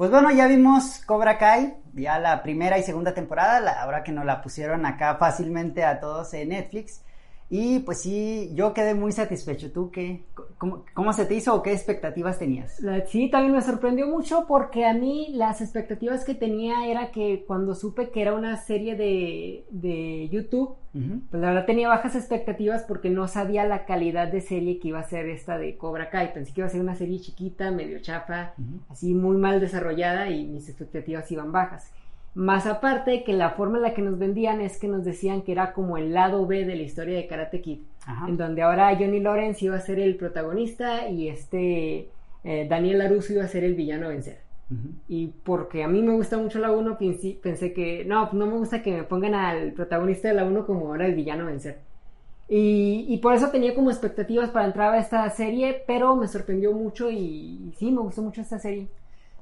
Pues bueno, ya vimos Cobra Kai, ya la primera y segunda temporada, la, ahora que nos la pusieron acá fácilmente a todos en Netflix. Y pues sí, yo quedé muy satisfecho. ¿Tú qué? ¿Cómo, cómo se te hizo o qué expectativas tenías? Sí, también me sorprendió mucho porque a mí las expectativas que tenía era que cuando supe que era una serie de, de YouTube, pues la verdad tenía bajas expectativas porque no sabía la calidad de serie que iba a ser esta de Cobra Kai. Pensé que iba a ser una serie chiquita, medio chafa, así muy mal desarrollada y mis expectativas iban bajas. Más aparte que la forma en la que nos vendían es que nos decían que era como el lado B de la historia de Karate Kid, en donde ahora Johnny Lawrence iba a ser el protagonista y este eh, Daniel LaRusso iba a ser el villano a vencer. Y porque a mí me gusta mucho la 1, pensé, que no, no me gusta que me pongan al protagonista de la 1 como ahora el villano a vencer. Y, y, por eso tenía como expectativas para entrar a esta serie, pero me sorprendió mucho y, y sí, me gustó mucho esta serie.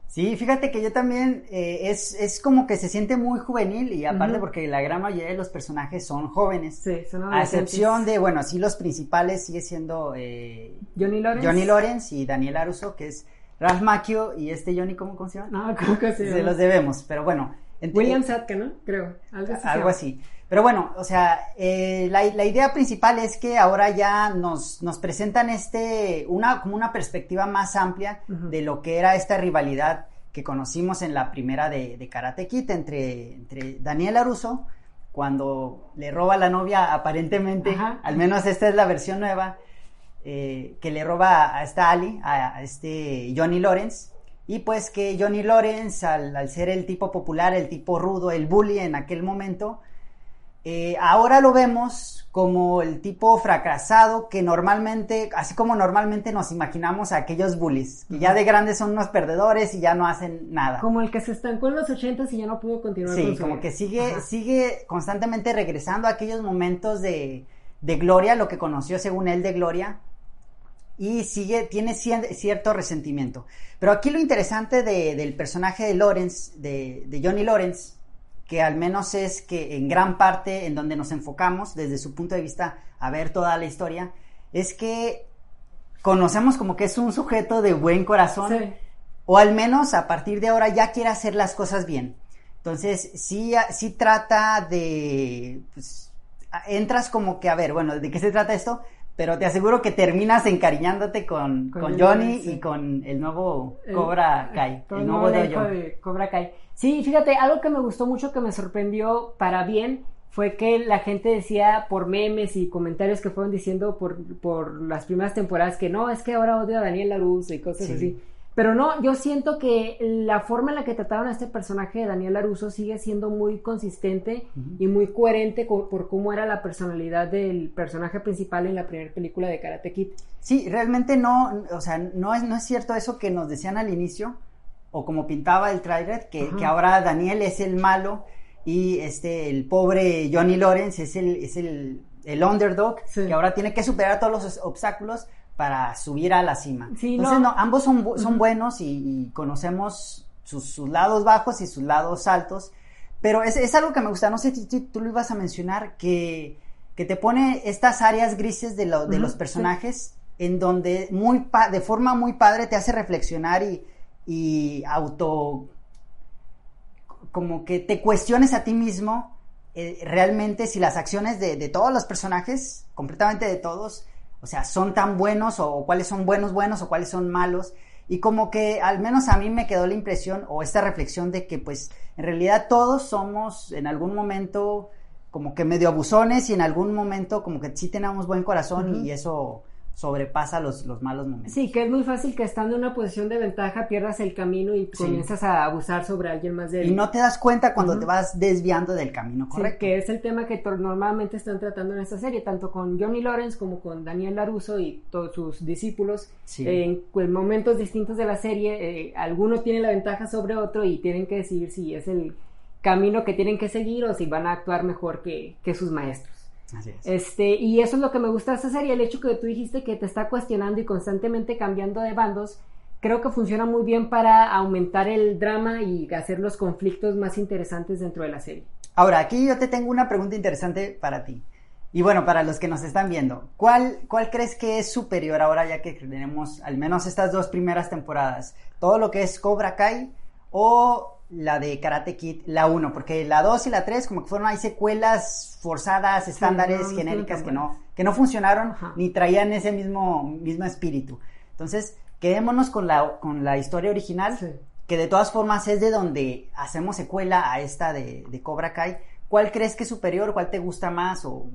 Sí, fíjate que yo también eh, es, es como que se siente muy juvenil y aparte porque la gran mayoría de los personajes son jóvenes. Sí, son A excepción de, bueno, sí los principales sigue siendo eh, Johnny Lawrence. Johnny Lawrence y Daniel Aruso, que es Ralph Macchio y este Johnny, ¿cómo, cómo se llama? No, ¿cómo que se llama? Se los debemos, pero bueno. William Satka, ¿no? Creo, algo así. Algo así. Pero bueno, o sea, eh, la, la, idea principal es que ahora ya nos, nos presentan este, una, como una perspectiva más amplia uh -huh. de lo que era esta rivalidad que conocimos en la primera de, de Karate Kid entre, entre Daniel Aruso, cuando le roba a la novia aparentemente, Ajá. al menos esta es la versión nueva, eh, que le roba a esta Ali, a, a, este Johnny Lawrence, y pues que Johnny Lawrence, al, al, ser el tipo popular, el tipo rudo, el bully en aquel momento, eh, ahora lo vemos como el tipo fracasado que normalmente, así como normalmente nos imaginamos a aquellos bullies, que ya de grandes son unos perdedores y ya no hacen nada. Como el que se estancó en los ochentas y ya no pudo continuar sí, con su como vida. que sigue, sigue constantemente regresando a aquellos momentos de, de gloria, lo que conoció según él de gloria, y sigue, tiene cierto resentimiento. Pero aquí lo interesante de, del personaje de Lawrence, de, de Johnny Lawrence, que al menos es que en gran parte en donde nos enfocamos desde su punto de vista a ver toda la historia, es que conocemos como que es un sujeto de buen corazón, sí. o al menos a partir de ahora ya quiere hacer las cosas bien. Entonces, sí, sí trata de... Pues, entras como que, a ver, bueno, ¿de qué se trata esto? Pero te aseguro que terminas encariñándote con, con, con Johnny sí. y con el nuevo Cobra Kai, el, el nuevo de Cobra Kai. Sí, fíjate, algo que me gustó mucho, que me sorprendió para bien, fue que la gente decía por memes y comentarios que fueron diciendo por, por las primeras temporadas que no, es que ahora odio a Daniel LaRusso y cosas sí. así. Pero no, yo siento que la forma en la que trataron a este personaje de Daniel LaRusso sigue siendo muy consistente uh -huh. y muy coherente con, por cómo era la personalidad del personaje principal en la primera película de Karate Kid. Sí, realmente no, o sea, no es, no es cierto eso que nos decían al inicio, o como pintaba el trailer, que, que, ahora Daniel es el malo y este el pobre Johnny Lawrence es el, es el, el underdog, sí. que ahora tiene que superar todos los obstáculos para subir a la cima. Sí, Entonces, no. no. ambos son, son uh -huh. buenos y, y conocemos sus, sus, lados bajos y sus lados altos, pero es, es algo que me gusta, no sé si tú, tú, lo ibas a mencionar, que, que te pone estas áreas grises de, lo, de uh -huh. los personajes, sí. en donde muy de forma muy padre te hace reflexionar y, y auto como que te cuestiones a ti mismo eh, realmente si las acciones de, de, todos los personajes, completamente de todos, o sea, son tan buenos o, cuáles son buenos buenos o cuáles son malos. Y como que al menos a mí me quedó la impresión o esta reflexión de que pues en realidad todos somos en algún momento como que medio abusones y en algún momento como que sí tenemos buen corazón uh -huh. y eso sobrepasa los, los malos momentos. Sí, que es muy fácil que estando en una posición de ventaja pierdas el camino y comienzas a abusar sobre alguien más de Y no te das cuenta cuando te vas desviando del camino, ¿correcto? Sí, que es el tema que normalmente están tratando en esta serie, tanto con Johnny Lawrence como con Daniel LaRusso y todos sus discípulos. en momentos distintos de la serie, eh, alguno tiene la ventaja sobre otro y tienen que decidir si es el camino que tienen que seguir o si van a actuar mejor que, que sus maestros. Este, y eso es lo que me gusta de esta serie, el hecho que tú dijiste que te está cuestionando y constantemente cambiando de bandos, creo que funciona muy bien para aumentar el drama y hacer los conflictos más interesantes dentro de la serie. Ahora, aquí yo te tengo una pregunta interesante para ti. Y bueno, para los que nos están viendo, ¿cuál, ¿cuál crees que es superior ahora ya que tenemos al menos estas dos primeras temporadas? ¿Todo lo que es Cobra Kai o la de Karate Kid, la 1, porque la 2 y la 3 como que fueron hay secuelas forzadas, estándares, genéricas que no, que no funcionaron ni traían ese mismo, mismo espíritu. Entonces, quedémonos con la, con la historia original, que de todas formas es de donde hacemos secuela a esta de, de Cobra Kai. ¿Cuál crees que es superior? ¿Cuál te gusta más? O...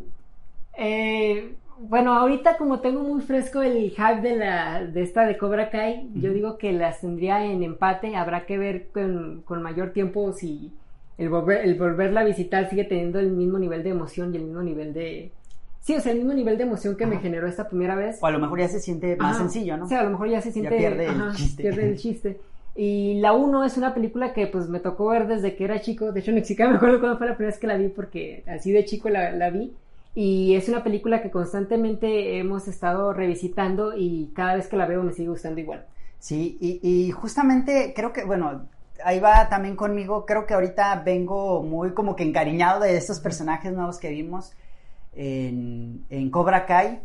Eh, bueno, ahorita como tengo muy fresco el hype de la de esta de Cobra Kai, yo digo que las tendría en empate, habrá que ver con, mayor tiempo si el, volver, el volverla a visitar sigue teniendo el mismo nivel de emoción y el mismo nivel de... Sí, o sea, el mismo nivel de emoción que me generó esta primera vez. O a lo mejor ya se siente más sencillo, ¿no? O sea, a lo mejor ya se siente... pierde el chiste. Pierde el chiste. Y la 1 es una película que pues me tocó ver desde que era chico. De hecho, ni siquiera me acuerdo cuándo fue la primera vez que la vi porque así de chico la, la vi. Y es una película que constantemente hemos estado revisitando y cada vez que la veo me sigue gustando igual. Sí, y, justamente creo que, bueno, ahí va también conmigo, creo que ahorita vengo muy como que encariñado de estos personajes nuevos que vimos en, en Cobra Kai.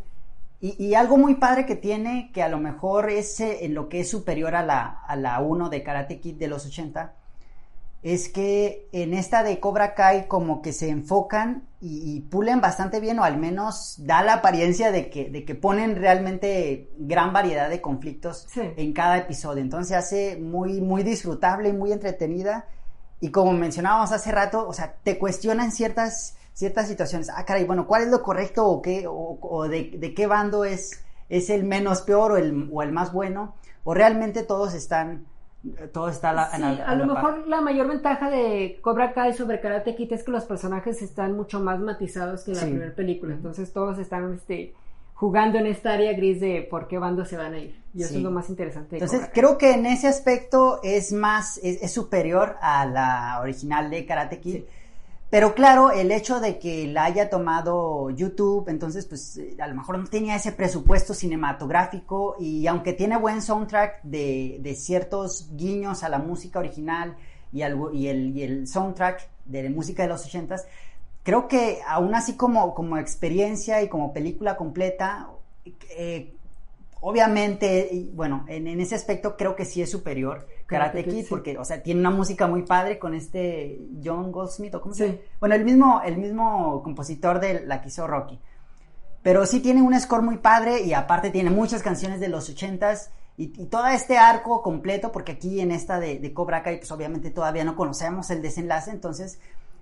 Y, y, algo muy padre que tiene, que a lo mejor es eh, en lo que es superior a la, a la 1 de Karate Kid de los 80, es que en esta de Cobra Kai como que se enfocan y, pulen bastante bien o al menos da la apariencia de que, de que ponen realmente gran variedad de conflictos en cada episodio. Entonces hace muy, muy disfrutable y muy entretenida. Y como mencionábamos hace rato, o sea, te cuestionan ciertas, ciertas situaciones. Ah, caray, bueno, ¿cuál es lo correcto o qué, o, de, de, qué bando es, es el menos peor o el, o el más bueno? O realmente todos están todo está la, a, lo mejor la mayor ventaja de Cobra Kai sobre Karate Kid es que los personajes están mucho más matizados que en la primera película. Entonces todos están este jugando en esta área gris de por qué bando se van a ir. Y eso es lo más interesante entonces creo que en ese aspecto es más es, superior a la original de Karate Kid pero claro, el hecho de que la haya tomado YouTube, entonces pues eh, a lo mejor no tenía ese presupuesto cinematográfico y aunque tiene buen soundtrack de, de ciertos guiños a la música original y, el, soundtrack de música de los ochentas, creo que aún así como, experiencia y como película completa, eh, obviamente, bueno, en, en, ese aspecto creo que sí es superior Karate Kid, porque, o sea, tiene una música muy padre con este John Goldsmith, o cómo se llama. Bueno, el mismo, el mismo compositor de la que hizo Rocky. Pero sí tiene un score muy padre y aparte tiene muchas canciones de los ochentas y, todo este arco completo, porque aquí en esta de, Cobra Kai, pues obviamente todavía no conocemos el desenlace, entonces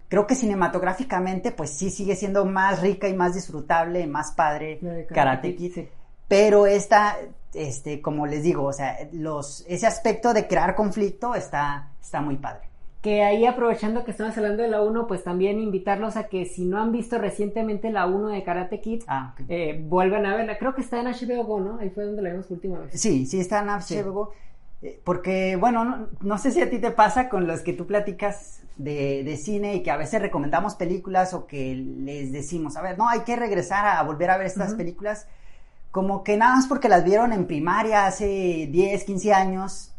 creo que cinematográficamente, pues sí sigue siendo más rica y más disfrutable, más padre Karate, Kid. Pero esta este, como les digo, o sea, los, ese aspecto de crear conflicto está, está muy padre. Que ahí aprovechando que estamos hablando de la 1, pues también invitarlos a que si no han visto recientemente la 1 de Karate Kid, ah, eh, vuelvan a verla. Creo que está en HBO Go, ¿no? Ahí fue donde la vimos última vez. Sí, sí está en HBO Go. Eh, porque, bueno, no, sé si a ti te pasa con los que tú platicas de, de, cine y que a veces recomendamos películas o que les decimos, a ver, no, hay que regresar a, volver a ver estas películas como que nada más porque las vieron en primaria hace 10, 15 años,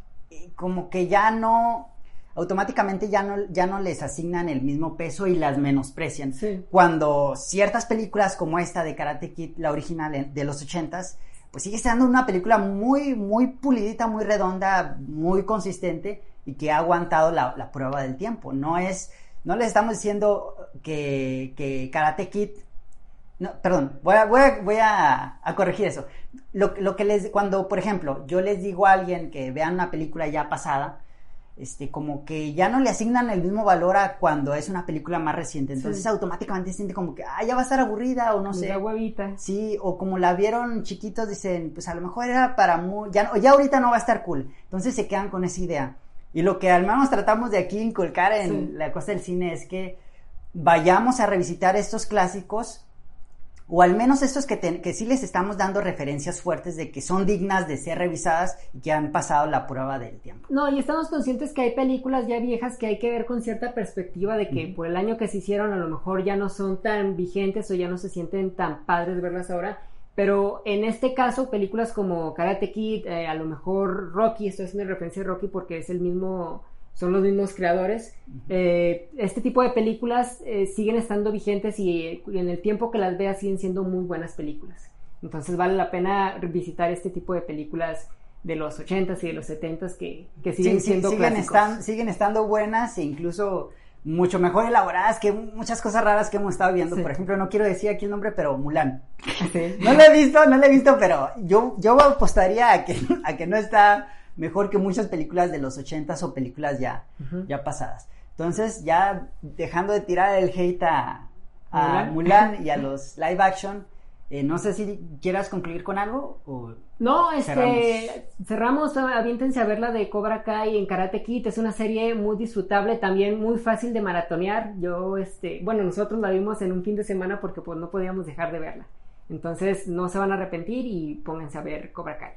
como que ya no, automáticamente ya no, ya no les asignan el mismo peso y las menosprecian. Cuando ciertas películas como esta de Karate Kid, la original de los 80s, pues sigue siendo una película muy, muy pulidita, muy redonda, muy consistente y que ha aguantado la, la prueba del tiempo. No es, no les estamos diciendo que, que Karate Kid no, perdón, voy a, voy a, corregir eso. Lo, que les, cuando, por ejemplo, yo les digo a alguien que vean una película ya pasada, este, como que ya no le asignan el mismo valor a cuando es una película más reciente. Entonces automáticamente siente como que, ah, ya va a estar aburrida o no sé. La huevita. Sí, o como la vieron chiquitos, dicen, pues a lo mejor era para muy, ya, ya ahorita no va a estar cool. Entonces se quedan con esa idea. Y lo que al menos tratamos de aquí inculcar en la cosa del cine es que vayamos a revisitar estos clásicos o al menos estos que, que sí les estamos dando referencias fuertes de que son dignas de ser revisadas y que han pasado la prueba del tiempo. No, y estamos conscientes que hay películas ya viejas que hay que ver con cierta perspectiva de que por el año que se hicieron a lo mejor ya no son tan vigentes o ya no se sienten tan padres verlas ahora. Pero en este caso, películas como Karate Kid, eh, a lo mejor Rocky, esto es una referencia a Rocky porque es el mismo son los mismos creadores. Eh, este tipo de películas eh, siguen estando vigentes y, en el tiempo que las veas siguen siendo muy buenas películas. Entonces vale la pena visitar este tipo de películas de los 80s y de los 70s que, que siguen siendo siguen, están, siguen estando buenas e incluso mucho mejor elaboradas que muchas cosas raras que hemos estado viendo. Por ejemplo, no quiero decir aquí el nombre, pero Mulan. No lo he visto, no lo he visto, pero yo, yo apostaría a que, a que no está mejor que muchas películas de los ochentas o películas ya, ya pasadas. Entonces, ya dejando de tirar el hate a, Mulan. y a los live action, eh, no sé si quieras concluir con algo o no, este cerramos, aviéntense a ver la de Cobra Kai en Karate Kid, es una serie muy disfrutable, también muy fácil de maratonear. Yo este, bueno, nosotros la vimos en un fin de semana porque pues no podíamos dejar de verla. Entonces, no se van a arrepentir y pónganse a ver Cobra Kai.